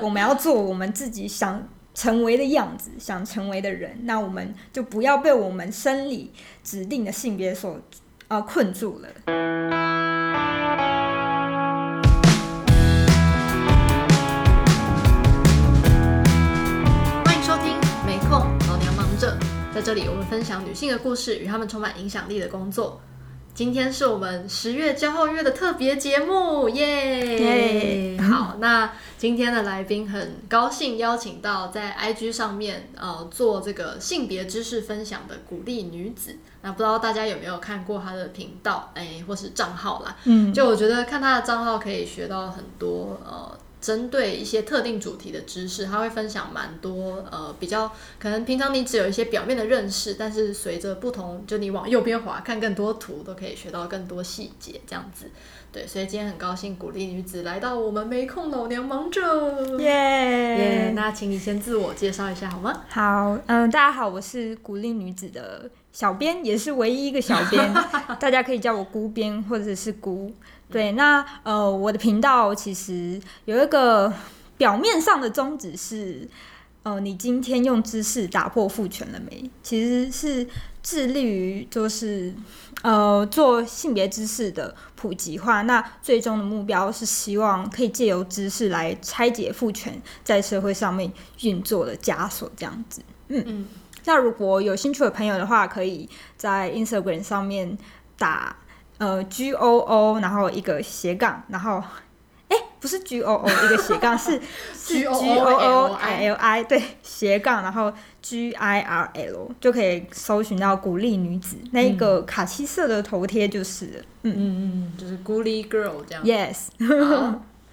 我们要做我们自己想成为的样子，想成为的人，那我们就不要被我们生理指定的性别所呃困住了。欢迎收听《没空，老娘忙着》。在这里，我们分享女性的故事与她们充满影响力的工作。今天是我们十月骄傲月的特别节目，耶、yeah! yeah!！好，那今天的来宾很高兴邀请到在 IG 上面呃做这个性别知识分享的鼓励女子。那不知道大家有没有看过她的频道，哎，或是账号啦？嗯，就我觉得看她的账号可以学到很多呃。针对一些特定主题的知识，他会分享蛮多呃比较可能平常你只有一些表面的认识，但是随着不同，就你往右边滑看更多图，都可以学到更多细节这样子。对，所以今天很高兴鼓励女子来到我们没空老娘忙着，耶耶！那请你先自我介绍一下好吗？好，嗯，大家好，我是鼓励女子的小编，也是唯一一个小编，大家可以叫我姑编或者是姑。对，那呃，我的频道其实有一个表面上的宗旨是，呃，你今天用知识打破父权了没？其实是致力于就是呃做性别知识的普及化。那最终的目标是希望可以借由知识来拆解父权在社会上面运作的枷锁，这样子。嗯嗯。那如果有兴趣的朋友的话，可以在 Instagram 上面打。呃，G O O，然后一个斜杠，然后，哎，不是 G O O，一个斜杠是 是 G O O I L I，对，斜杠，然后 G I R L 就可以搜寻到鼓励女子。那一个卡其色的头贴就是，嗯。嗯嗯，就是鼓励 girl 这样，Yes。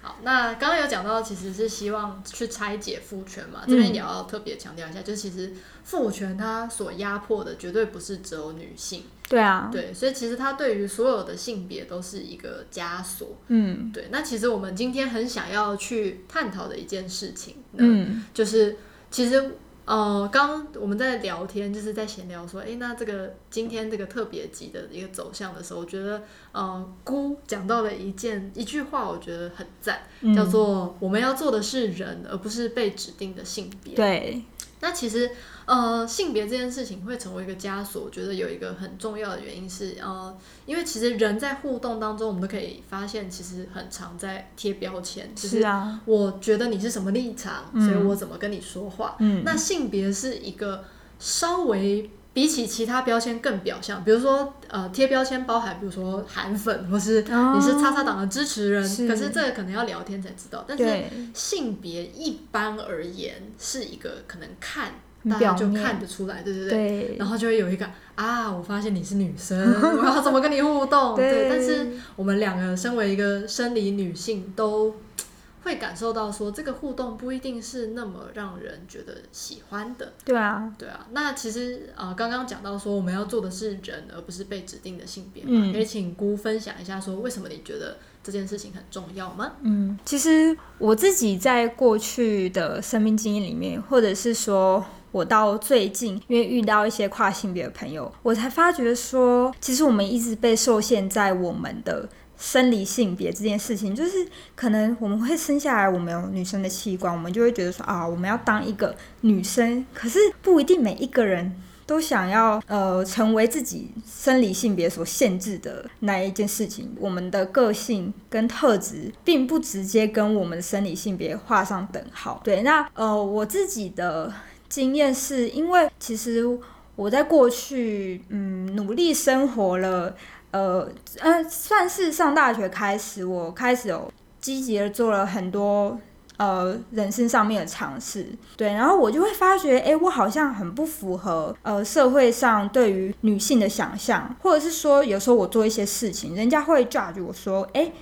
好，那刚刚有讲到，其实是希望去拆解父权嘛，这边也要特别强调一下，嗯、就是其实父权它所压迫的绝对不是只有女性，对啊，对，所以其实它对于所有的性别都是一个枷锁，嗯，对。那其实我们今天很想要去探讨的一件事情，嗯，就是其实。呃，刚刚我们在聊天，就是在闲聊说，哎，那这个今天这个特别集的一个走向的时候，我觉得，呃，姑讲到了一件一句话，我觉得很赞，嗯，叫做我们要做的是人，而不是被指定的性别。对。那其实，呃，性别这件事情会成为一个枷锁，我觉得有一个很重要的原因是，呃，因为其实人在互动当中，我们都可以发现，其实很常在贴标签。是啊。我觉得你是什么立场，所以我怎么跟你说话。嗯。那性别是一个稍微比起其他标签更表象，比如说，呃，贴标签包含，比如说韩粉，或是你是叉叉党的支持人，哦，可是这个可能要聊天才知道。但是性别一般而言是一个可能看大家就看得出来，对对对，对，然后就会有一个啊，我发现你是女生，我要怎么跟你互动？对，对，但是我们两个身为一个生理女性都。会感受到说这个互动不一定是那么让人觉得喜欢的。对啊，对啊。那其实呃，刚刚讲到说我们要做的是人，而不是被指定的性别嘛。嗯。可以请姑分享一下说为什么你觉得这件事情很重要吗？嗯，其实我自己在过去的生命经验里面，或者是说我到最近因为遇到一些跨性别的朋友，我才发觉说，其实我们一直被受限在我们的。生理性别这件事情，就是可能我们会生下来，我们有女生的器官，我们就会觉得说啊，我们要当一个女生。可是不一定每一个人都想要呃成为自己生理性别所限制的那一件事情。我们的个性跟特质并不直接跟我们的生理性别画上等号。对，那呃我自己的经验是因为其实我在过去嗯努力生活了。呃呃，算是上大学开始，我开始有积极的做了很多呃人生上面的尝试，对，然后我就会发觉，哎，我好像很不符合呃社会上对于女性的想象，或者是说有时候我做一些事情，人家会 judge 我说，哎，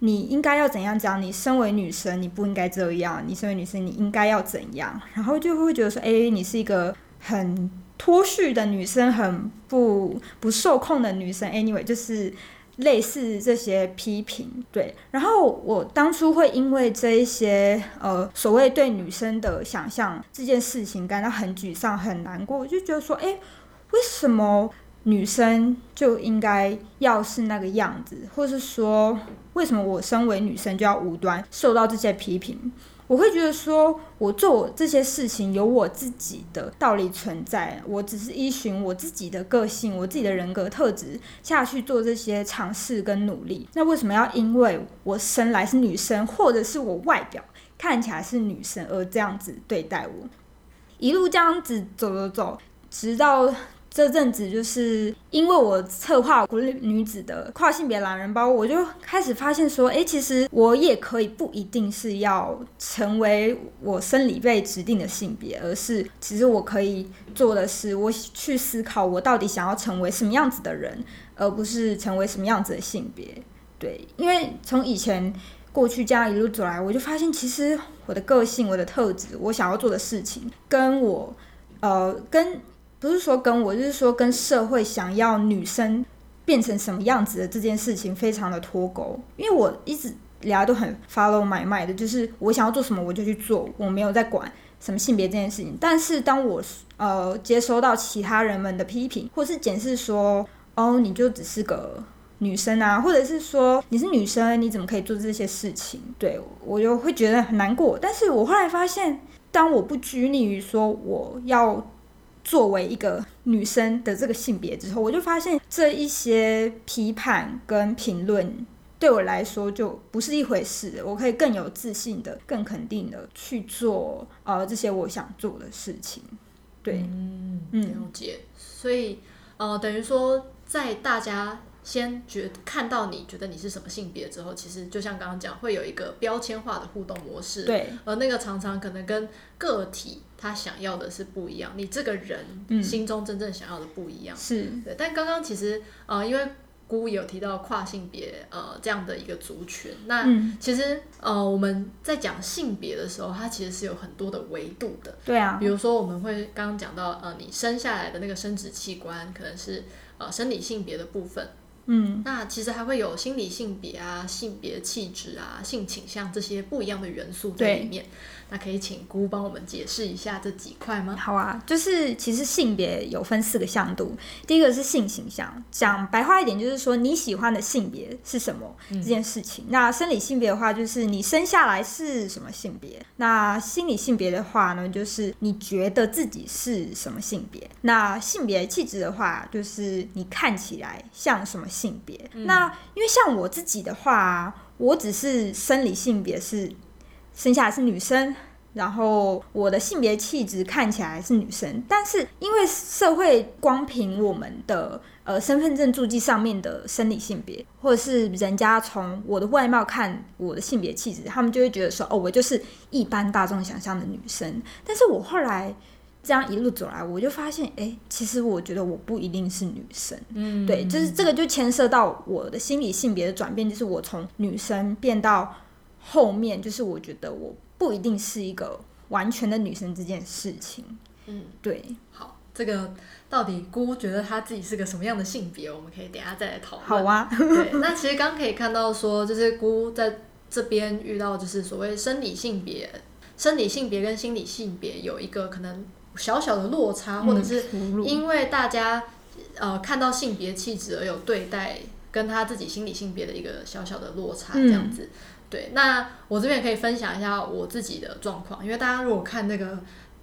你应该要怎样讲？你身为女生，你不应该这样；你身为女生，你应该要怎样？然后就会觉得说，哎，你是一个很。脱序的女生，很不不受控的女生，anyway，就是类似这些批评，对。然后我当初会因为这一些呃所谓对女生的想象这件事情感到很沮丧、很难过，我就觉得说，哎，为什么女生就应该要是那个样子，或是说，为什么我身为女生就要无端受到这些批评？我会觉得说，我做这些事情有我自己的道理存在，我只是依循我自己的个性、我自己的人格特质下去做这些尝试跟努力。那为什么要因为我生来是女生，或者是我外表看起来是女生而这样子对待我？一路这样子走走走，直到。这阵子就是因为我策划国立女子的跨性别懒人包，我就开始发现说，诶，其实我也可以不一定是要成为我生理被指定的性别，而是其实我可以做的是，我去思考我到底想要成为什么样子的人，而不是成为什么样子的性别。对，因为从以前过去这样一路走来，我就发现其实我的个性、我的特质、我想要做的事情，跟我呃跟。不是说跟我，就是说跟社会想要女生变成什么样子的这件事情非常的脱钩，因为我一直聊都很 follow 买卖的，就是我想要做什么我就去做，我没有在管什么性别这件事情。但是当我呃接收到其他人们的批评，或是检视说，哦，你就只是个女生啊，或者是说你是女生，你怎么可以做这些事情？对，我就会觉得很难过。但是我后来发现，当我不拘泥于说我要。作为一个女生的这个性别之后，我就发现这一些批判跟评论对我来说就不是一回事。我可以更有自信的、更肯定的去做呃这些我想做的事情。对，嗯，了解。所以呃，等于说在大家。先觉看到你觉得你是什么性别之后，其实就像刚刚讲，会有一个标签化的互动模式。对，而那个常常可能跟个体他想要的是不一样，你这个人心中真正想要的不一样。是、嗯，对。但刚刚其实呃，因为姑有提到跨性别呃这样的一个族群，那其实呃我们在讲性别的时候，它其实是有很多的维度的。对啊，比如说我们会刚刚讲到呃，你生下来的那个生殖器官可能是呃生理性别的部分。嗯，那其实还会有心理性别啊、性别气质啊、性倾向这些不一样的元素在里面。那可以请姑帮我们解释一下这几块吗？好啊，就是其实性别有分四个向度，第一个是性形象，讲白话一点就是说你喜欢的性别是什么、嗯、这件事情。那生理性别的话，就是你生下来是什么性别；那心理性别的话呢，就是你觉得自己是什么性别；那性别气质的话，就是你看起来像什么性别。嗯、那因为像我自己的话，我只是生理性别是。生下来是女生，然后我的性别气质看起来是女生，但是因为社会光凭我们的呃身份证注记上面的生理性别，或者是人家从我的外貌看我的性别气质，他们就会觉得说，哦，我就是一般大众想象的女生。但是我后来这样一路走来，我就发现，哎，其实我觉得我不一定是女生。嗯，对，就是这个就牵涉到我的心理性别的转变，就是我从女生变到。后面就是我觉得我不一定是一个完全的女生这件事情，嗯，对，好，这个到底姑觉得她自己是个什么样的性别，我们可以等下再来讨论。好啊，对，那其实刚刚可以看到说，就是姑在这边遇到就是所谓生理性别、生理性别跟心理性别有一个可能小小的落差，嗯、或者是因为大家呃看到性别气质而有对待跟他自己心理性别的一个小小的落差这样子。嗯对，那我这边也可以分享一下我自己的状况，因为大家如果看那个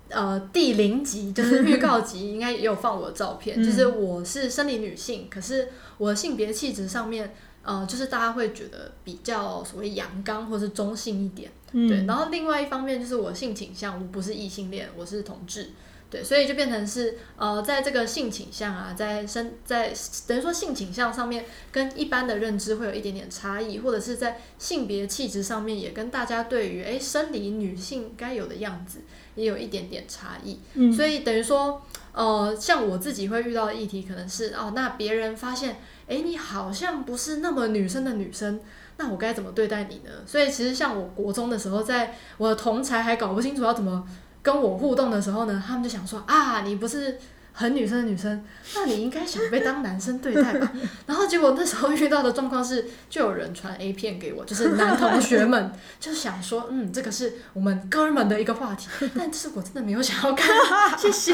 呃第零集，就是预告集，应该也有放我的照片，就是我是生理女性，可是我的性别气质上面，呃，就是大家会觉得比较所谓阳刚或是中性一点，对。然后另外一方面就是我性倾向，我不是异性恋，我是同志。对，所以就变成是呃，在这个性倾向啊，在生在等于说性倾向上面跟一般的认知会有一点点差异，或者是在性别气质上面也跟大家对于诶生理女性该有的样子也有一点点差异。嗯，所以等于说呃，像我自己会遇到的议题可能是哦，那别人发现诶你好像不是那么女生的女生，那我该怎么对待你呢？所以其实像我国中的时候，在我的同才还搞不清楚要怎么。跟我互动的时候呢，他们就想说啊，你不是很女生的女生，那你应该想被当男生对待吧？然后结果那时候遇到的状况是，就有人传 A 片给我，就是男同学们 就想说，嗯，这个是我们哥们的一个话题，但是我真的没有想要看，谢谢。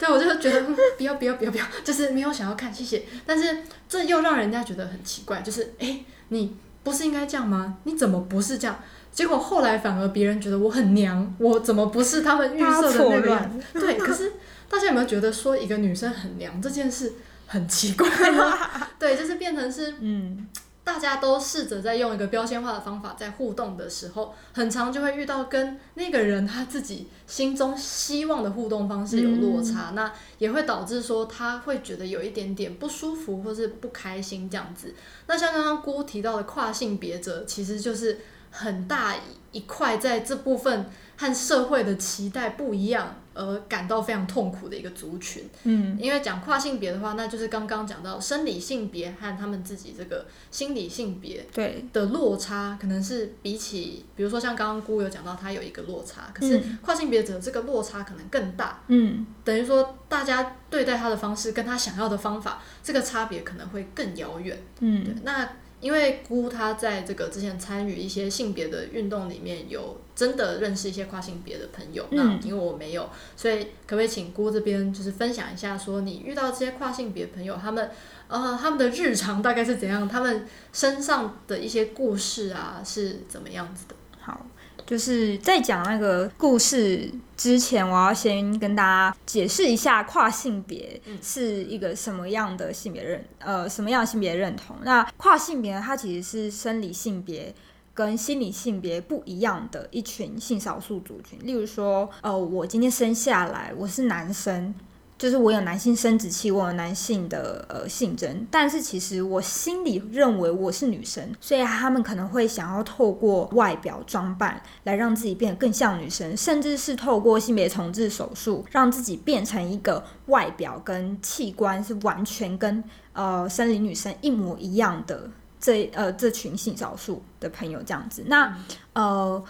对，我就觉得，不要不要不要不要，就是没有想要看，谢谢。但是这又让人家觉得很奇怪，就是哎，你不是应该这样吗？你怎么不是这样？结果后来反而别人觉得我很娘，我怎么不是他们预设的那个样子？对，可是大家有没有觉得说一个女生很娘这件事很奇怪吗？对，就是变成是嗯。大家都试着在用一个标签化的方法在互动的时候，很常就会遇到跟那个人他自己心中希望的互动方式有落差，嗯、那也会导致说他会觉得有一点点不舒服或是不开心这样子。那像刚刚姑提到的跨性别者，其实就是很大一块在这部分和社会的期待不一样。而感到非常痛苦的一个族群，嗯，因为讲跨性别的话，那就是刚刚讲到生理性别和他们自己这个心理性别对。的落差，可能是比起，比如说像刚刚姑有讲到，他有一个落差，可是跨性别者这个落差可能更大，嗯，等于说大家对待他的方式跟他想要的方法，这个差别可能会更遥远，嗯，对，那。因为姑她在这个之前参与一些性别的运动里面有真的认识一些跨性别的朋友，嗯、那因为我没有，所以可不可以请姑这边就是分享一下，说你遇到这些跨性别朋友，他们呃他们的日常大概是怎样，他们身上的一些故事啊是怎么样子的？好。就是在讲那个故事之前，我要先跟大家解释一下跨性别是一个什么样的性别认，呃，什么样的性别认同。那跨性别它其实是生理性别跟心理性别不一样的一群性少数族群。例如说，呃，我今天生下来我是男生。就是我有男性生殖器，我有男性的呃性征，但是其实我心里认为我是女生，所以他们可能会想要透过外表装扮来让自己变得更像女生，甚至是透过性别重置手术让自己变成一个外表跟器官是完全跟呃生理女生一模一样的这呃这群性少数的朋友这样子，那呃。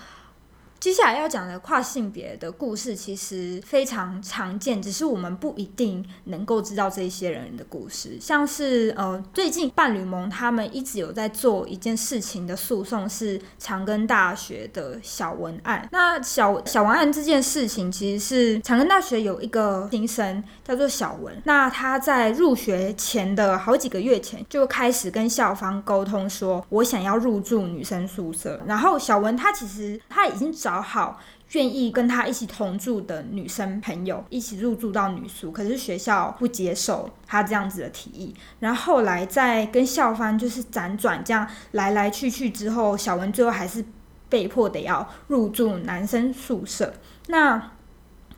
接下来要讲的跨性别的故事其实非常常见，只是我们不一定能够知道这些人的故事。像是呃，最近伴侣盟他们一直有在做一件事情的诉讼，是长庚大学的小文案。那小小文案这件事情，其实是长庚大学有一个新生叫做小文，那他在入学前的好几个月前就开始跟校方沟通说，我想要入住女生宿舍。然后小文他其实他已经找。找好愿意跟他一起同住的女生朋友，一起入住到女宿，可是学校不接受他这样子的提议。然后后来在跟校方就是辗转这样来来去去之后，小文最后还是被迫得要入住男生宿舍。那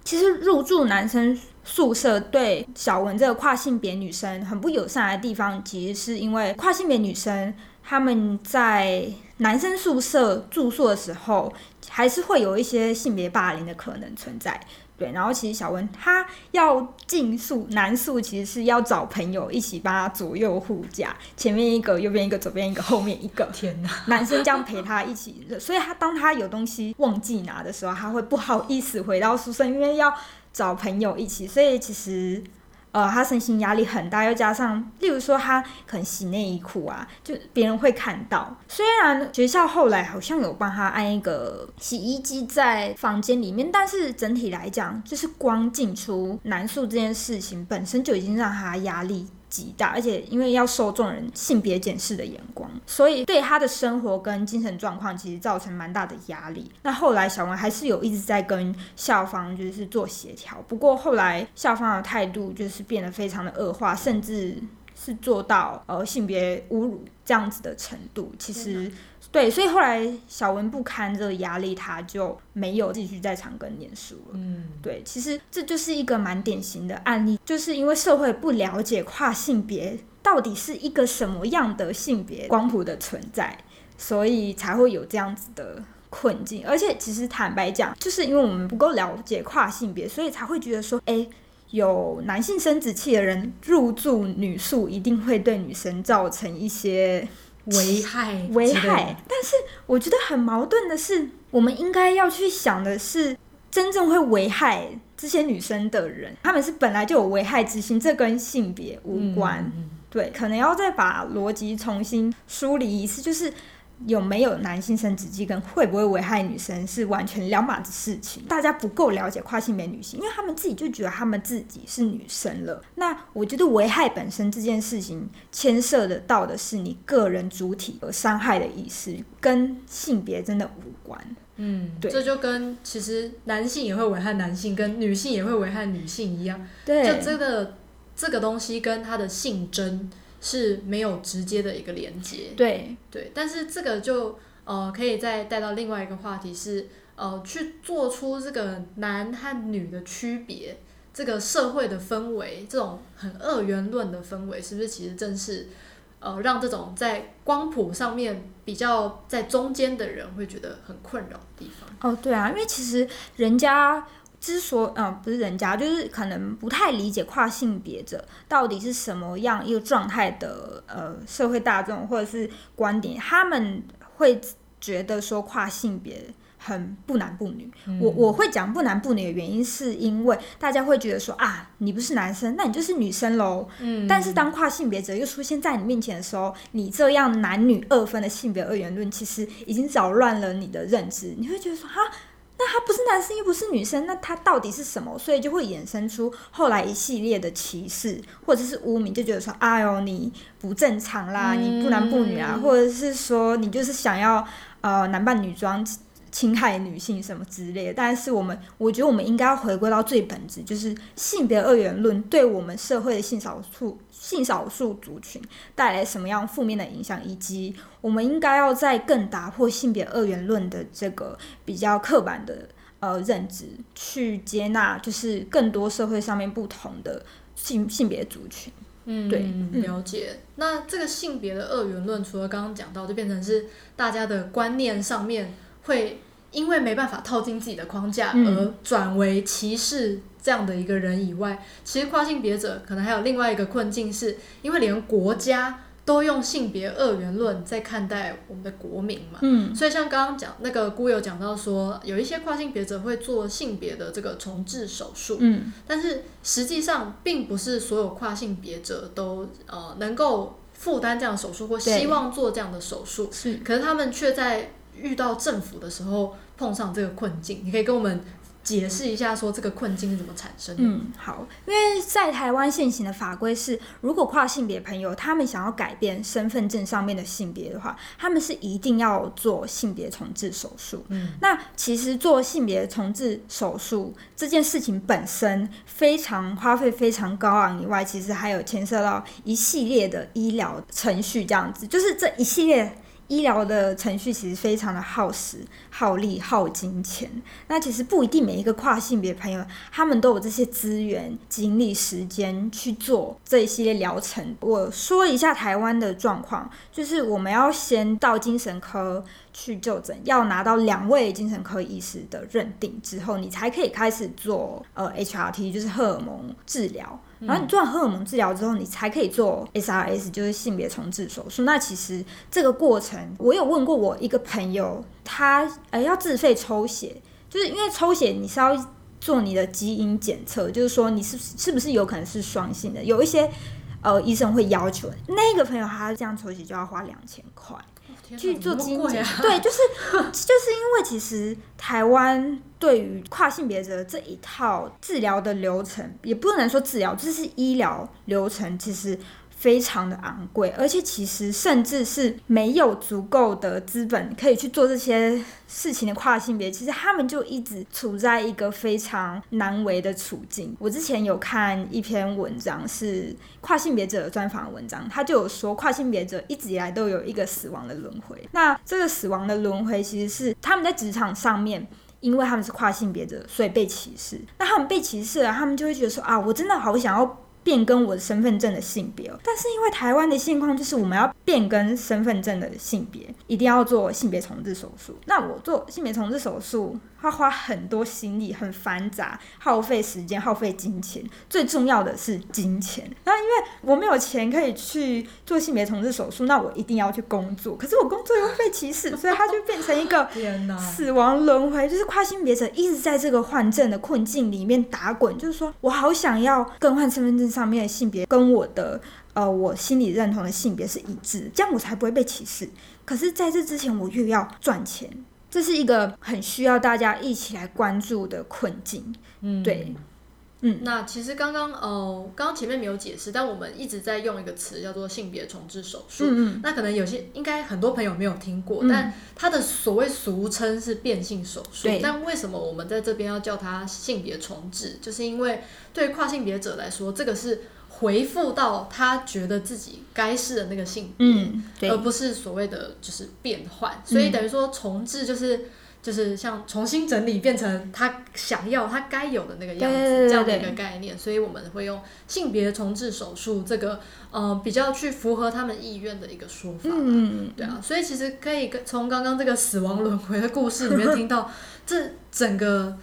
其实入住男生宿舍对小文这个跨性别女生很不友善的地方，其实是因为跨性别女生他们在男生宿舍住宿的时候。还是会有一些性别霸凌的可能存在，对。然后其实小文他要进宿男宿，其实是要找朋友一起帮他左右护驾，前面一个，右边一个，左边一个，后面一个。天哪！男生这样陪他一起，所以他当他有东西忘记拿的时候，他会不好意思回到宿舍，因为要找朋友一起，所以其实。呃，他身心压力很大，又加上，例如说他可能洗内衣裤啊，就别人会看到。虽然学校后来好像有帮他安一个洗衣机在房间里面，但是整体来讲，就是光进出男宿这件事情本身就已经让他压力。极大，而且因为要受众人性别检视的眼光，所以对他的生活跟精神状况其实造成蛮大的压力。那后来小文还是有一直在跟校方就是做协调，不过后来校方的态度就是变得非常的恶化，甚至是做到呃性别侮辱这样子的程度。其实。对，所以后来小文不堪这个压力，他就没有继续在长庚念书了。嗯，对，其实这就是一个蛮典型的案例，就是因为社会不了解跨性别到底是一个什么样的性别光谱的存在，所以才会有这样子的困境。而且其实坦白讲，就是因为我们不够了解跨性别，所以才会觉得说，哎，有男性生殖器的人入住女宿，一定会对女生造成一些。危害，危害。但是我觉得很矛盾的是，我们应该要去想的是，真正会危害这些女生的人，他们是本来就有危害之心，这跟性别无关。嗯、对，可能要再把逻辑重新梳理一次，就是有没有男性生殖器跟会不会危害女生是完全两码子事情。大家不够了解跨性别女性，因为他们自己就觉得他们自己是女生了。那我觉得危害本身这件事情牵涉得到的是你个人主体和伤害的意思，跟性别真的无关。嗯，对，这就跟其实男性也会危害男性，跟女性也会危害女性一样。对，就这个这个东西跟他的性征是没有直接的一个连接。对对，但是这个就呃可以再带到另外一个话题是呃去做出这个男和女的区别，这个社会的氛围，这种很二元论的氛围，是不是其实正是？呃，让这种在光谱上面比较在中间的人会觉得很困扰的地方。哦，对啊，因为其实人家之所以，嗯、呃，不是人家，就是可能不太理解跨性别者到底是什么样一个状态的，呃，社会大众或者是观点，他们会觉得说跨性别。很不男不女，嗯、我我会讲不男不女的原因，是因为大家会觉得说啊，你不是男生，那你就是女生喽。嗯，但是当跨性别者又出现在你面前的时候，你这样男女二分的性别二元论，其实已经扰乱了你的认知。你会觉得说，哈，那他不是男生又不是女生，那他到底是什么？所以就会衍生出后来一系列的歧视或者是污名，就觉得说，哎呦，你不正常啦，嗯、你不男不女啊，或者是说你就是想要呃男扮女装。侵害女性什么之类的，但是我们，我觉得我们应该要回归到最本质，就是性别二元论对我们社会的性少数性少数族群带来什么样负面的影响，以及我们应该要在更打破性别二元论的这个比较刻板的呃认知，去接纳就是更多社会上面不同的性性别族群。嗯，对，了解。嗯、那这个性别的二元论，除了刚刚讲到，就变成是大家的观念上面。会因为没办法套进自己的框架而转为歧视这样的一个人以外，嗯、其实跨性别者可能还有另外一个困境，是因为连国家都用性别二元论在看待我们的国民嘛。嗯，所以像刚刚讲那个孤友讲到说，有一些跨性别者会做性别的这个重置手术，嗯，但是实际上并不是所有跨性别者都呃能够负担这样的手术或希望做这样的手术，是，可是他们却在。遇到政府的时候碰上这个困境，你可以跟我们解释一下，说这个困境是怎么产生的？嗯，好，因为在台湾现行的法规是，如果跨性别朋友他们想要改变身份证上面的性别的话，他们是一定要做性别重置手术。嗯，那其实做性别重置手术这件事情本身非常花费非常高昂以外，其实还有牵涉到一系列的医疗程序，这样子，就是这一系列。医疗的程序其实非常的耗时、耗力、耗金钱。那其实不一定每一个跨性别朋友，他们都有这些资源、精力、时间去做这一系列疗程。我说一下台湾的状况，就是我们要先到精神科去就诊，要拿到两位精神科医师的认定之后，你才可以开始做呃 HRT，就是荷尔蒙治疗。然后你做完荷尔蒙治疗之后，你才可以做 SRS，就是性别重置手术。那其实这个过程，我有问过我一个朋友，他呃要自费抽血，就是因为抽血你是要做你的基因检测，就是说你是是不是有可能是双性的，有一些呃医生会要求。那个朋友他这样抽血就要花两千块。去做基因检测，啊、对，就是 就是因为其实台湾对于跨性别者这一套治疗的流程，也不能说治疗，就是医疗流程，其实。非常的昂贵，而且其实甚至是没有足够的资本可以去做这些事情的跨性别，其实他们就一直处在一个非常难为的处境。我之前有看一篇文章，是跨性别者专访的文章，他就有说跨性别者一直以来都有一个死亡的轮回。那这个死亡的轮回其实是他们在职场上面，因为他们是跨性别者，所以被歧视。那他们被歧视了，他们就会觉得说啊，我真的好想要。变更我的身份证的性别，但是因为台湾的现况就是我们要变更身份证的性别，一定要做性别重置手术。那我做性别重置手术，要花很多心力，很繁杂，耗费时间，耗费金钱。最重要的是金钱。那因为我没有钱可以去做性别重置手术，那我一定要去工作。可是我工作又会被歧视，所以他就变成一个 死亡轮回。就是跨性别者一直在这个换证的困境里面打滚。就是说我好想要更换身份证上面的性别跟我的呃我心里认同的性别是一致，这样我才不会被歧视。可是在这之前，我又要赚钱。这是一个很需要大家一起来关注的困境，嗯，对，嗯，那其实刚刚呃，刚刚前面没有解释，但我们一直在用一个词叫做性别重置手术，嗯，那可能有些应该很多朋友没有听过，嗯，但它的所谓俗称是变性手术，对，但为什么我们在这边要叫它性别重置？就是因为对跨性别者来说，这个是。回复到他觉得自己该是的那个性别，嗯，而不是所谓的就是变换，嗯，所以等于说重置就是就是像重新整理变成他想要他该有的那个样子，对对对对，这样的一个概念，所以我们会用性别重置手术这个呃比较去符合他们意愿的一个说法，嗯，对啊，所以其实可以从刚刚这个死亡轮回的故事里面听到这整个。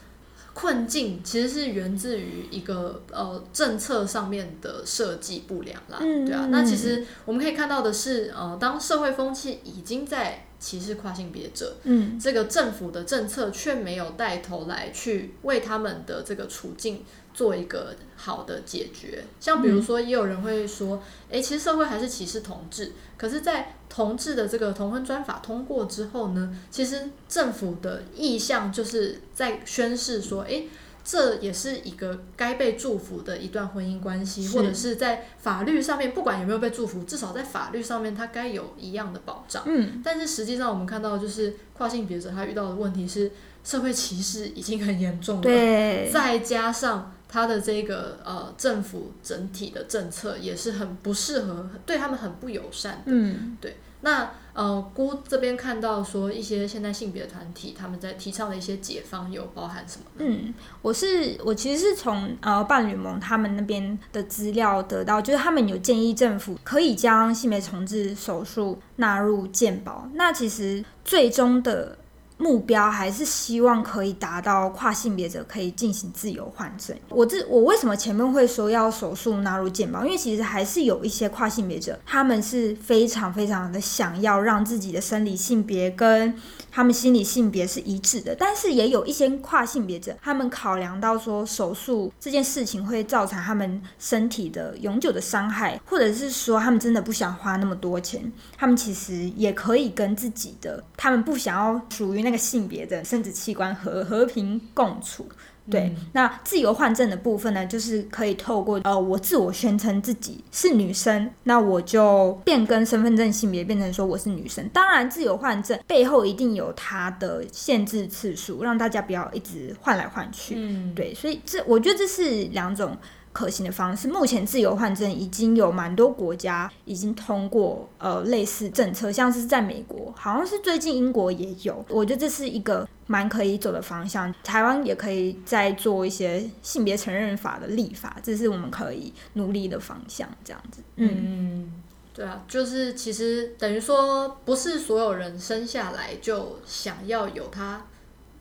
困境其实是源自于一个呃政策上面的设计不良啦，嗯、对啊。那其实我们可以看到的是，呃，当社会风气已经在歧视跨性别者，嗯，这个政府的政策却没有带头来去为他们的这个处境做一个好的解决。像比如说，也有人会说，诶、欸，其实社会还是歧视同志，可是，在同志的这个同婚专法通过之后呢，其实政府的意向就是在宣示说，诶，这也是一个该被祝福的一段婚姻关系，或者是在法律上面，不管有没有被祝福，至少在法律上面，它该有一样的保障。嗯，但是实际上我们看到，就是跨性别者他遇到的问题是社会歧视已经很严重了，对，再加上他的这个呃政府整体的政策也是很不适合，对他们很不友善的。嗯，对。那呃，姑这边看到说一些现在性别团体他们在提倡的一些解方有包含什么？嗯，我是我其实是从呃伴侣盟他们那边的资料得到，就是他们有建议政府可以将性别重置手术纳入健保。那其实最终的。目标还是希望可以达到跨性别者可以进行自由换证。我这我为什么前面会说要手术纳入健保？因为其实还是有一些跨性别者，他们是非常非常的想要让自己的生理性别跟他们心理性别是一致的。但是也有一些跨性别者，他们考量到说手术这件事情会造成他们身体的永久的伤害，或者是说他们真的不想花那么多钱，他们其实也可以跟自己的他们不想要属于那。那个性别的生殖器官和和平共处，对，嗯、那自由换证的部分呢，就是可以透过呃，我自我宣称自己是女生，那我就变更身份证性别，变成说我是女生。当然，自由换证背后一定有它的限制次数，让大家不要一直换来换去。嗯，对，所以这我觉得这是两种。可行的方式，目前自由换证已经有蛮多国家已经通过呃类似政策，像是在美国，好像是最近英国也有。我觉得这是一个蛮可以走的方向。台湾也可以再做一些性别承认法的立法，这是我们可以努力的方向。这样子，嗯，嗯对啊，就是其实等于说，不是所有人生下来就想要有他。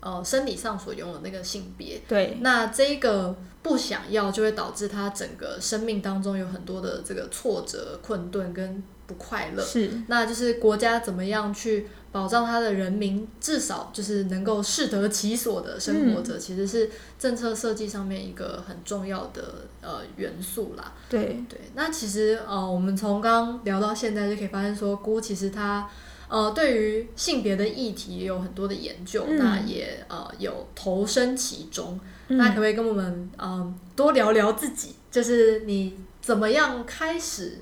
呃，生理上所拥有的那个性别，对，那这个不想要，就会导致他整个生命当中有很多的这个挫折、困顿跟不快乐。是，那就是国家怎么样去保障他的人民，至少就是能够适得其所的生活着，嗯、其实是政策设计上面一个很重要的呃元素啦。对对，那其实呃，我们从刚刚聊到现在，就可以发现说，姑其实他。呃，对于性别的议题也有很多的研究，嗯、那也呃有投身其中。嗯、那可不可以跟我们嗯、呃、多聊聊自己？就是你怎么样开始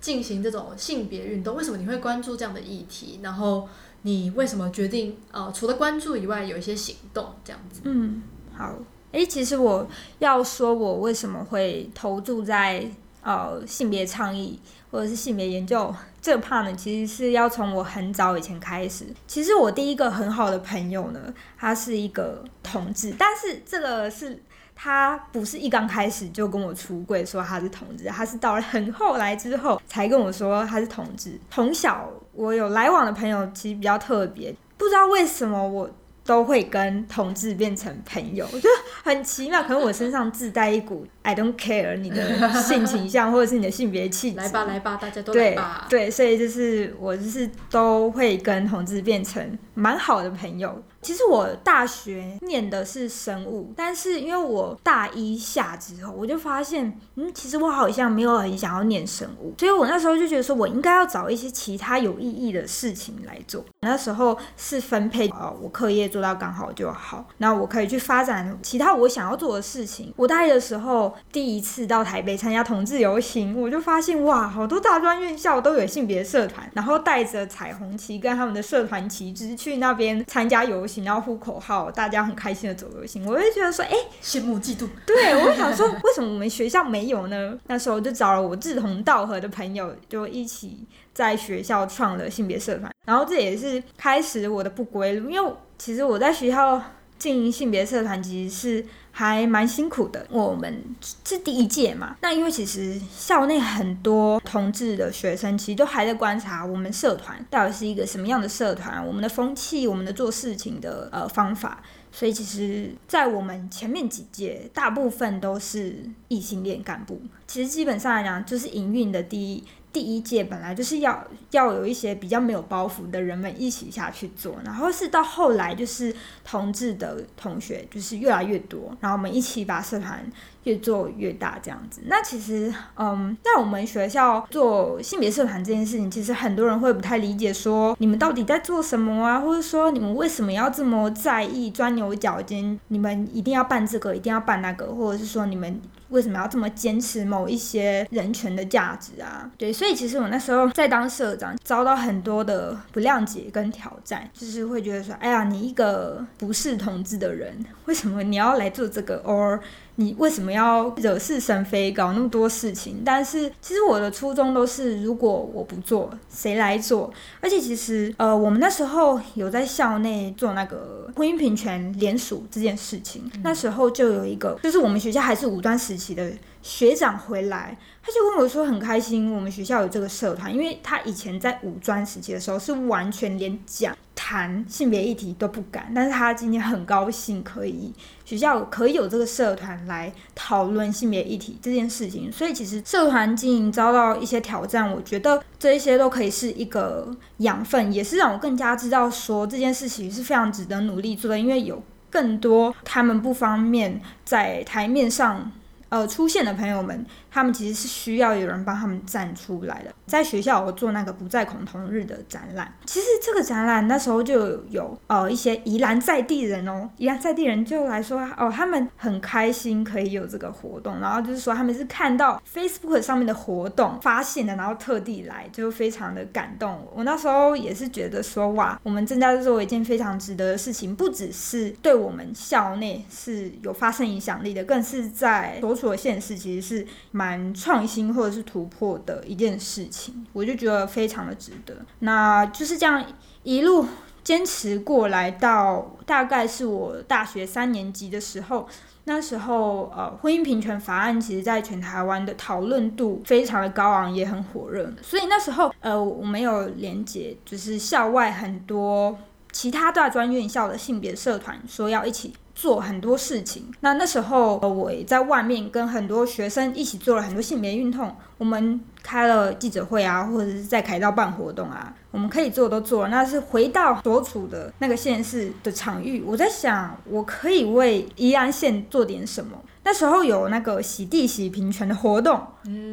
进行这种性别运动？为什么你会关注这样的议题？然后你为什么决定呃除了关注以外，有一些行动这样子？嗯，好。诶，其实我要说，我为什么会投注在呃性别倡议或者是性别研究？这个怕呢，其实是要从我很早以前开始。其实我第一个很好的朋友呢，他是一个同志，但是这个是他不是一刚开始就跟我出柜说他是同志，他是到了很后来之后才跟我说他是同志。从小我有来往的朋友其实比较特别，不知道为什么我都会跟同志变成朋友，我觉得很奇妙。可能我身上自带一股 I don't care 你的性倾向或者是你的性别气质，来吧来吧，大家都来吧。对对，所以就是我就是都会跟同志变成蛮好的朋友。其实我大学念的是生物，但是因为我大一下之后，我就发现，嗯，其实我好像没有很想要念生物，所以我那时候就觉得说，我应该要找一些其他有意义的事情来做。那时候是分配，呃，我课业做到刚好就好，那我可以去发展其他我想要做的事情。我大一的时候第一次到台北参加同志游行，我就发现哇，好多大专院校都有性别社团，然后带着彩虹旗跟他们的社团旗帜去那边参加游行。然后呼口号，大家很开心的走游行，我就觉得说，哎，羡慕嫉妒。对，我会想说，为什么我们学校没有呢？那时候就找了我志同道合的朋友，就一起在学校创了性别社团。然后这也是开始我的不归路，因为其实我在学校经营性别社团，其实是。还蛮辛苦的，我们是第一届嘛。那因为其实校内很多同志的学生，其实都还在观察我们社团到底是一个什么样的社团，我们的风气，我们的做事情的呃方法。所以其实，在我们前面几届，大部分都是异性恋干部。其实基本上来讲，就是营运的第一。第一届本来就是要要有一些比较没有包袱的人们一起下去做，然后是到后来就是同志的同学就是越来越多，然后我们一起把社团越做越大这样子。那其实，嗯，在我们学校做性别社团这件事情，其实很多人会不太理解，说你们到底在做什么啊，或者说你们为什么要这么在意钻牛角尖？你们一定要办这个，一定要办那个，或者是说你们。为什么要这么坚持某一些人权的价值啊？对，所以其实我那时候在当社长，遭到很多的不谅解跟挑战，就是会觉得说，哎呀，你一个不是同志的人，为什么你要来做这个？or 你为什么要惹是生非，搞那么多事情？但是其实我的初衷都是，如果我不做，谁来做？而且其实，呃，我们那时候有在校内做那个婚姻平权联署这件事情，那时候就有一个，就是我们学校还是五段时期的学长回来，他就跟我说很开心，我们学校有这个社团，因为他以前在五专时期的时候是完全连讲。谈性别议题都不敢，但是他今天很高兴可以学校可以有这个社团来讨论性别议题这件事情，所以其实社团经营遭到一些挑战，我觉得这一些都可以是一个养分，也是让我更加知道说这件事情是非常值得努力做的，因为有更多他们不方便在台面上。呃，出现的朋友们，他们其实是需要有人帮他们站出来的。在学校，我做那个不再恐同日的展览，其实这个展览那时候就有，呃一些宜兰在地人哦，宜兰在地人就来说哦，他们很开心可以有这个活动，然后就是说他们是看到 Facebook 上面的活动发现的，然后特地来，就非常的感动。我那时候也是觉得说哇，我们正在做一件非常值得的事情，不只是对我们校内是有发生影响力的，更是在所处。的现实其实是蛮蛮创新或者是突破的一件事情，我就觉得非常的值得。那就是这样一路坚持过来，到大概是我大学三年级的时候，那时候呃，婚姻平权法案其实在全台湾的讨论度非常的高昂，也很火热。所以那时候呃，我没有连结，就是校外很多其他大专院校的性别社团说要一起。做很多事情，那那时候我也在外面跟很多学生一起做了很多性别运动，我们开了记者会啊，或者是在凯道办活动啊，我们可以做都做了。那是回到所处的那个县市的场域，我在想，我可以为宜兰县做点什么。那时候有那个洗地洗平权的活动，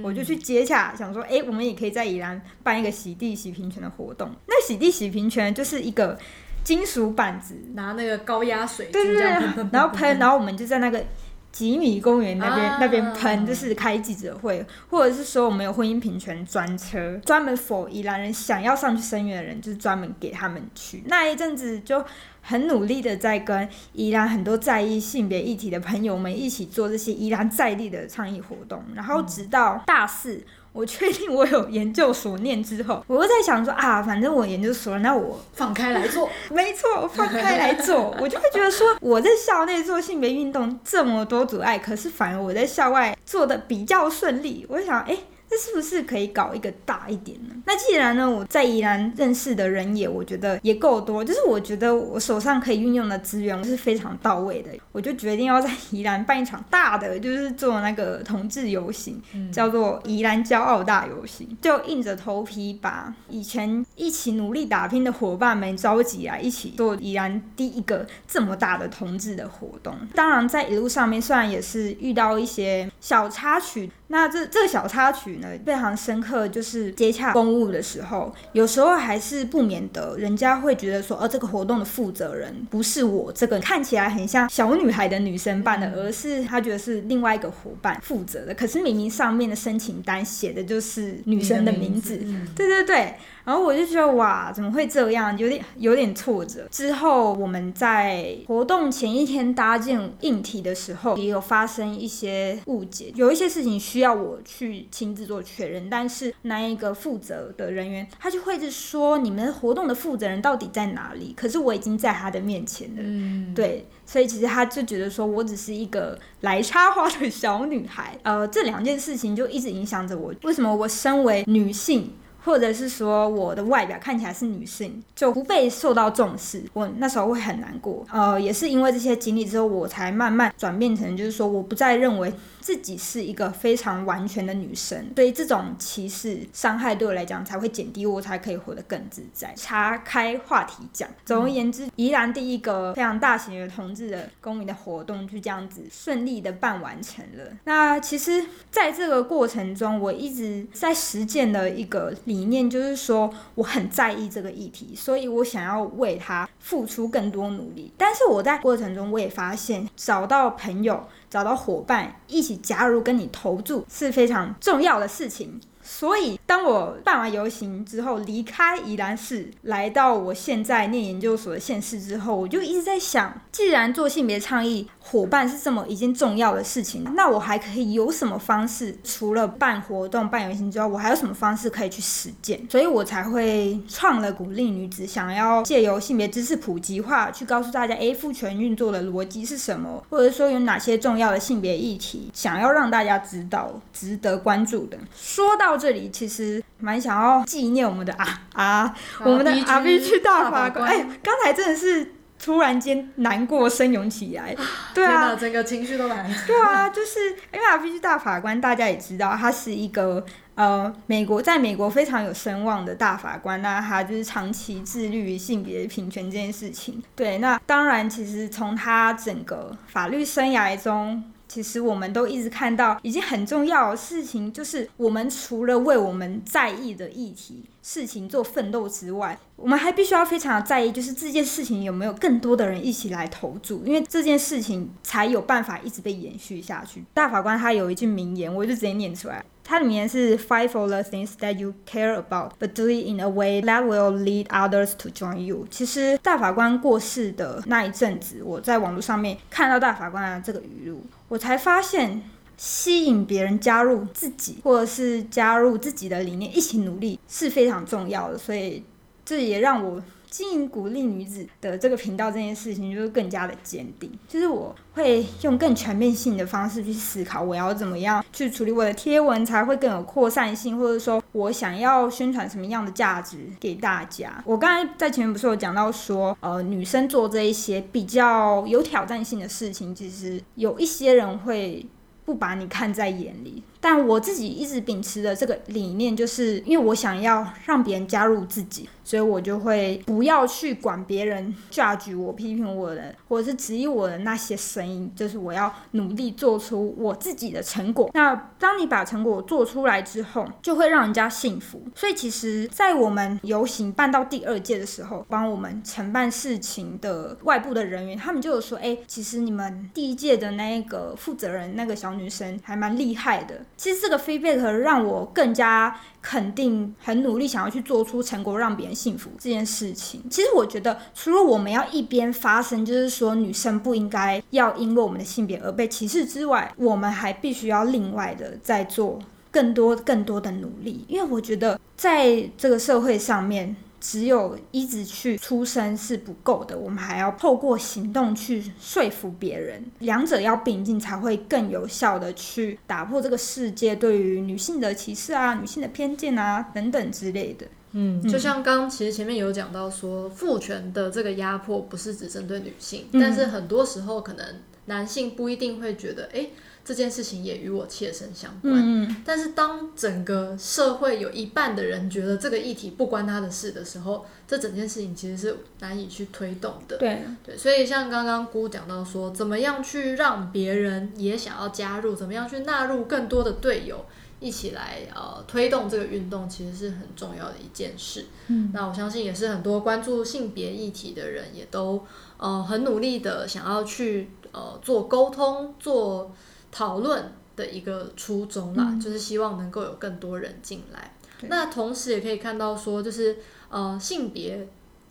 我就去接洽，想说，哎，我们也可以在宜兰办一个洗地洗平权的活动。那洗地洗平权就是一个。金属板子，拿那个高压水，对对对，然后喷，然后我们就在那个吉米公园那边、啊、那边喷，就是开记者会，或者是说我们有婚姻平权专车，专门 for 宜兰人想要上去声援的人，就是专门给他们去。那一阵子就很努力的在跟宜兰很多在意性别议题的朋友们一起做这些宜兰在地的倡议活动，然后直到大四。我确定我有研究所念之后，我又在想说啊，反正我研究所了，那我放开来做。没错，放开来做，我就会觉得说，我在校内做性别运动这么多阻碍，可是反而我在校外做的比较顺利。我就想，哎，那是不是可以搞一个大一点呢？那既然呢，我在宜兰认识的人也，我觉得也够多，就是我觉得我手上可以运用的资源是非常到位的，我就决定要在宜兰办一场大的，就是做那个同志游行，嗯、叫做宜兰骄傲大游行，就硬着头皮把以前一起努力打拼的伙伴们召集来，一起做宜兰第一个这么大的同志的活动。当然，在一路上面虽然也是遇到一些小插曲。那这这个小插曲呢，非常深刻，就是接洽公务的时候，有时候还是不免得人家会觉得说，哦，这个活动的负责人不是我这个看起来很像小女孩的女生办的，而是他觉得是另外一个伙伴负责的。可是明明上面的申请单写的就是女生的名字，名字对对对。然后我就觉得哇，怎么会这样？有点有点挫折。之后我们在活动前一天搭建硬体的时候，也有发生一些误解，有一些事情需要我去亲自做确认。但是那一个负责的人员，他就会是说，你们活动的负责人到底在哪里？可是我已经在他的面前了。嗯，对，所以其实他就觉得说我只是一个来插花的小女孩。呃，这两件事情就一直影响着我。为什么我身为女性？或者是说我的外表看起来是女性，就不被受到重视，我那时候会很难过。呃，也是因为这些经历之后，我才慢慢转变成，就是说我不再认为。自己是一个非常完全的女生，所以这种歧视伤害对我来讲才会减低，我才可以活得更自在。岔开话题讲，总而言之，宜兰第一个非常大型的同志的公民的活动就这样子顺利的办完成了。那其实在这个过程中，我一直在实践的一个理念，就是说我很在意这个议题，所以我想要为它付出更多努力。但是我在过程中，我也发现找到朋友。找到伙伴一起加入，跟你投注是非常重要的事情。所以，当我办完游行之后，离开宜兰市，来到我现在念研究所的县市之后，我就一直在想，既然做性别倡议伙伴是这么一件重要的事情，那我还可以有什么方式？除了办活动、办游行之外，我还有什么方式可以去实践？所以我才会创了鼓励女子，想要借由性别知识普及化，去告诉大家，诶，父权运作的逻辑是什么，或者说有哪些重要的性别议题，想要让大家知道，值得关注的。说到这里，其实蛮想要纪念我们的啊啊，我们的 R B 去大法官。哎，刚才真的是突然间难过声涌起来，对啊，整个情绪都来了。对啊，就是因为 R B 去大法官，大家也知道，他是一个呃美国在美国非常有声望的大法官，那他就是长期致力于性别平权这件事情。对，那当然，其实从他整个法律生涯中。其实我们都一直看到，已经很重要的事情，就是我们除了为我们在意的议题、事情做奋斗之外，我们还必须要非常在意，就是这件事情有没有更多的人一起来投注，因为这件事情才有办法一直被延续下去。大法官他有一句名言，我就直接念出来。它里面是 Fight for the things that you care about, but do it in a way that will lead others to join you。其实大法官过世的那一阵子，我在网络上面看到大法官的这个语录，我才发现吸引别人加入自己，或者是加入自己的理念，一起努力是非常重要的。所以这也让我。经营鼓励女子的这个频道这件事情，就是更加的坚定。就是我会用更全面性的方式去思考，我要怎么样去处理我的贴文，才会更有扩散性，或者说我想要宣传什么样的价值给大家。我刚才在前面不是有讲到说，呃，女生做这一些比较有挑战性的事情，其实有一些人会不把你看在眼里。但我自己一直秉持的这个理念，就是因为我想要让别人加入自己，所以我就会不要去管别人 judge 我、批评我的，或者是质疑我的那些声音，就是我要努力做出我自己的成果。那当你把成果做出来之后，就会让人家信服。所以其实，在我们游行办到第二届的时候，帮我们承办事情的外部的人员，他们就有说：“哎，其实你们第一届的那个负责人，那个小女生还蛮厉害的。”其实这个 feedback 让我更加肯定，很努力想要去做出成果，让别人幸福这件事情。其实我觉得，除了我们要一边发声，就是说女生不应该要因为我们的性别而被歧视之外，我们还必须要另外的再做更多更多的努力。因为我觉得，在这个社会上面，只有一直去出声是不够的，我们还要透过行动去说服别人，两者要并进，才会更有效的去打破这个世界对于女性的歧视啊、女性的偏见啊等等之类的。嗯，就像刚其实前面有讲到说，父权的这个压迫不是只针对女性，嗯，但是很多时候可能男性不一定会觉得，哎。这件事情也与我切身相关，嗯，但是当整个社会有一半的人觉得这个议题不关他的事的时候，这整件事情其实是难以去推动的。对对，所以像刚刚姑讲到说，怎么样去让别人也想要加入，怎么样去纳入更多的队友一起来呃推动这个运动，其实是很重要的一件事。嗯，那我相信也是很多关注性别议题的人也都呃很努力的想要去呃做沟通做。讨论的一个初衷啦，嗯，就是希望能够有更多人进来。那同时也可以看到说，就是呃，性别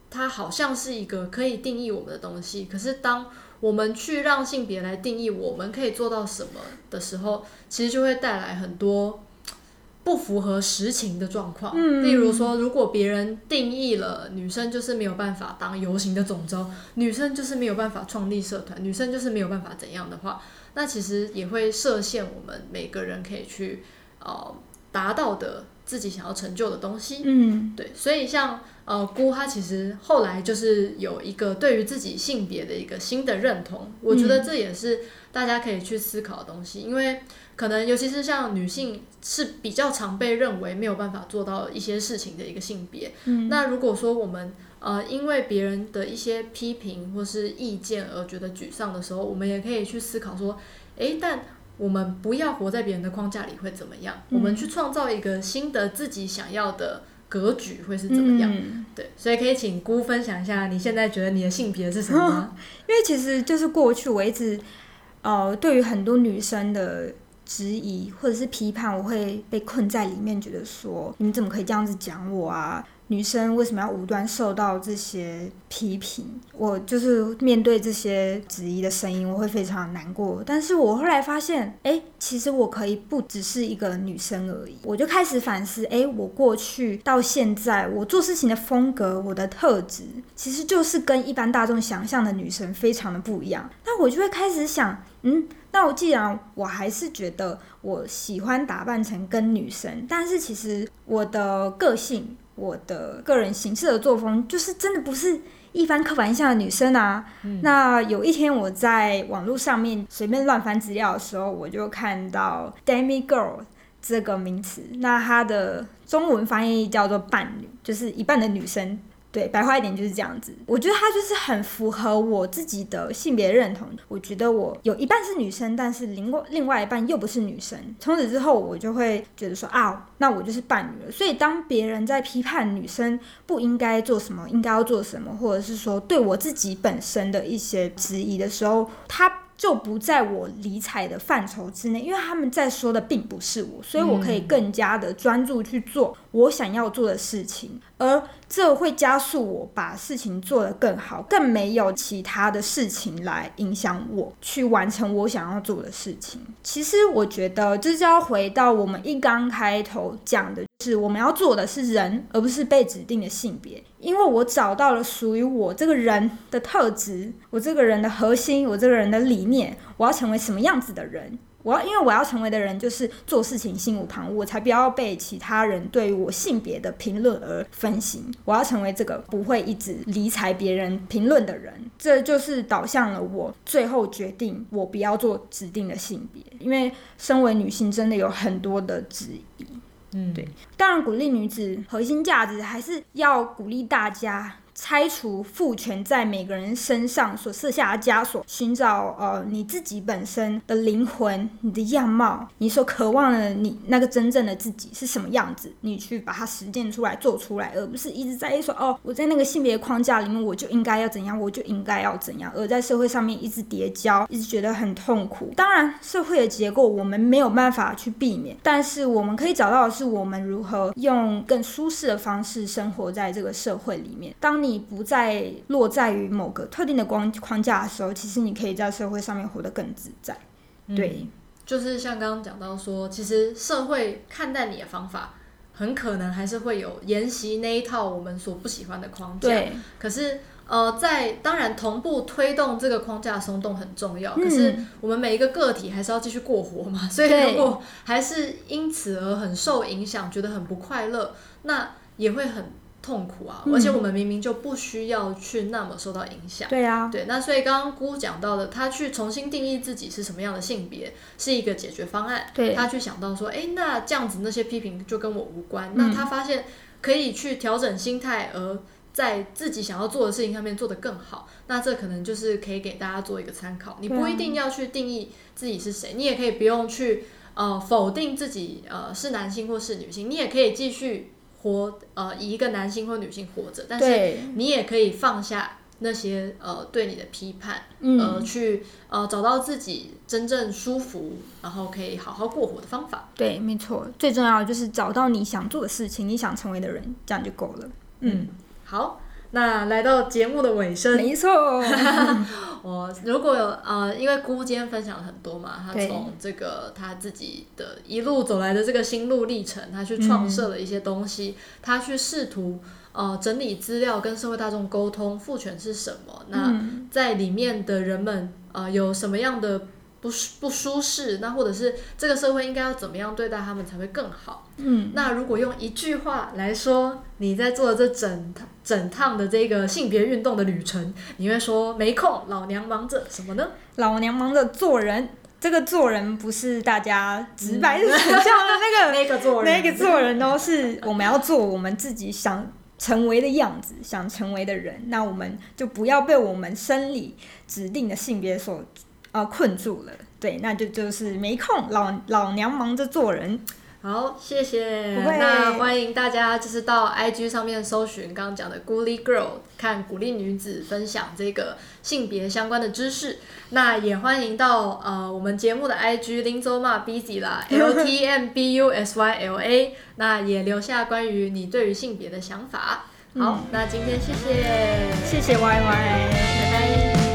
它好像是一个可以定义我们的东西，可是当我们去让性别来定义我们可以做到什么的时候，其实就会带来很多不符合实情的状况。嗯，例如说，如果别人定义了女生就是没有办法当游行的总招，女生就是没有办法创立社团，女生就是没有办法怎样的话。那其实也会设限我们每个人可以去呃达到的自己想要成就的东西。嗯，对，所以像呃姑她其实后来就是有一个对于自己性别的一个新的认同，我觉得这也是大家可以去思考的东西，因为可能尤其是像女性是比较常被认为没有办法做到一些事情的一个性别。嗯，那如果说我们呃，因为别人的一些批评或是意见而觉得沮丧的时候，我们也可以去思考说，诶，但我们不要活在别人的框架里会怎么样？嗯、我们去创造一个新的自己想要的格局会是怎么样？嗯、对，所以可以请姑分享一下，你现在觉得你的性别是什么吗？因为其实就是过去我一直，呃，对于很多女生的质疑或者是批判，我会被困在里面，觉得说，你怎么可以这样子讲我啊？女生为什么要无端受到这些批评？我就是面对这些质疑的声音，我会非常难过。但是我后来发现，哎，其实我可以不只是一个女生而已。我就开始反思，哎，我过去到现在，我做事情的风格，我的特质，其实就是跟一般大众想象的女生非常的不一样。那我就会开始想，嗯，那我既然我还是觉得我喜欢打扮成跟女生，但是其实我的个性。我的个人行事的作风，就是真的不是一般刻板印象的女生啊。嗯、那有一天我在网络上面随便乱翻资料的时候，我就看到 “demigirl” 这个名词，那它的中文翻译叫做“伴侣”，就是一半的女生。对，白话一点就是这样子。我觉得他就是很符合我自己的性别认同。我觉得我有一半是女生，但是另外另外一半又不是女生。从此之后，我就会觉得说啊，那我就是伴侣了。所以当别人在批判女生不应该做什么，应该要做什么，或者是说对我自己本身的一些质疑的时候，他就不在我理睬的范畴之内，因为他们在说的并不是我，所以我可以更加的专注去做我想要做的事情，而这会加速我把事情做得更好，更没有其他的事情来影响我去完成我想要做的事情。其实我觉得这就要回到我们一刚开头讲的。是我们要做的是人，而不是被指定的性别。因为我找到了属于我这个人的特质，我这个人的核心，我这个人的理念，我要成为什么样子的人？我要，因为我要成为的人就是做事情心无旁骛，我才不要被其他人对于我性别的评论而分心。我要成为这个不会一直理睬别人评论的人。这就是导向了我最后决定，我不要做指定的性别。因为身为女性，真的有很多的质疑。嗯，对，当然鼓励女子核心价值，还是要鼓励大家。拆除父权在每个人身上所设下的枷锁，寻找呃你自己本身的灵魂、你的样貌，你所渴望的你那个真正的自己是什么样子，你去把它实践出来、做出来，而不是一直在说哦，我在那个性别框架里面，我就应该要怎样，我就应该要怎样，而在社会上面一直叠加，一直觉得很痛苦。当然，社会的结构我们没有办法去避免，但是我们可以找到的是我们如何用更舒适的方式生活在这个社会里面。当你你不再落在于某个特定的框框架的时候，其实你可以在社会上面活得更自在。对，嗯，就是像刚刚讲到说，其实社会看待你的方法很可能还是会有沿袭那一套我们所不喜欢的框架。对，可是。呃，在当然同步推动这个框架松动很重要，嗯，可是我们每一个个体还是要继续过活嘛，所以如果还是因此而很受影响，觉得很不快乐，那也会很痛苦啊，嗯。而且我们明明就不需要去那么受到影响。对啊，对，那所以刚刚姑讲到的，他去重新定义自己是什么样的性别，是一个解决方案。对，他去想到说，哎，那这样子那些批评就跟我无关，嗯，那他发现可以去调整心态而。在自己想要做的事情上面做得更好，那这可能就是可以给大家做一个参考。你不一定要去定义自己是谁，你也可以不用去呃否定自己呃是男性或是女性，你也可以继续活呃以一个男性或女性活着，但是你也可以放下那些呃对你的批判，呃去呃找到自己真正舒服，然后可以好好过活的方法。对，没错，最重要的就是找到你想做的事情，你想成为的人，这样就够了。嗯。好，那来到节目的尾声，没错。我如果有呃，因为姑今天分享了很多嘛，他从这个他自己的一路走来的这个心路历程，他去创设了一些东西，嗯、他去试图呃整理资料，跟社会大众沟通父权是什么。那在里面的人们呃有什么样的不不舒适？那或者是这个社会应该要怎么样对待他们才会更好？嗯，那如果用一句话来说，你在做这整整趟的这个性别运动的旅程，你会说没空，老娘忙着什么呢？老娘忙着做人。这个做人不是大家直白的想象的那个，那个做人，那个做人都是我们要做我们自己想成为的样子，想成为的人。那我们就不要被我们生理指定的性别所呃困住了。对，那就就是没空，老老娘忙着做人。好，谢谢。那欢迎大家就是到 IG 上面搜寻刚刚讲的 Guli Girl，看鼓励女子分享这个性别相关的知识。那也欢迎到呃我们节目的 IG Linzoma Busy 啦，L T M B U S Y L A。那也留下关于你对于性别的想法。好，嗯、那今天谢谢，谢谢 Y Y。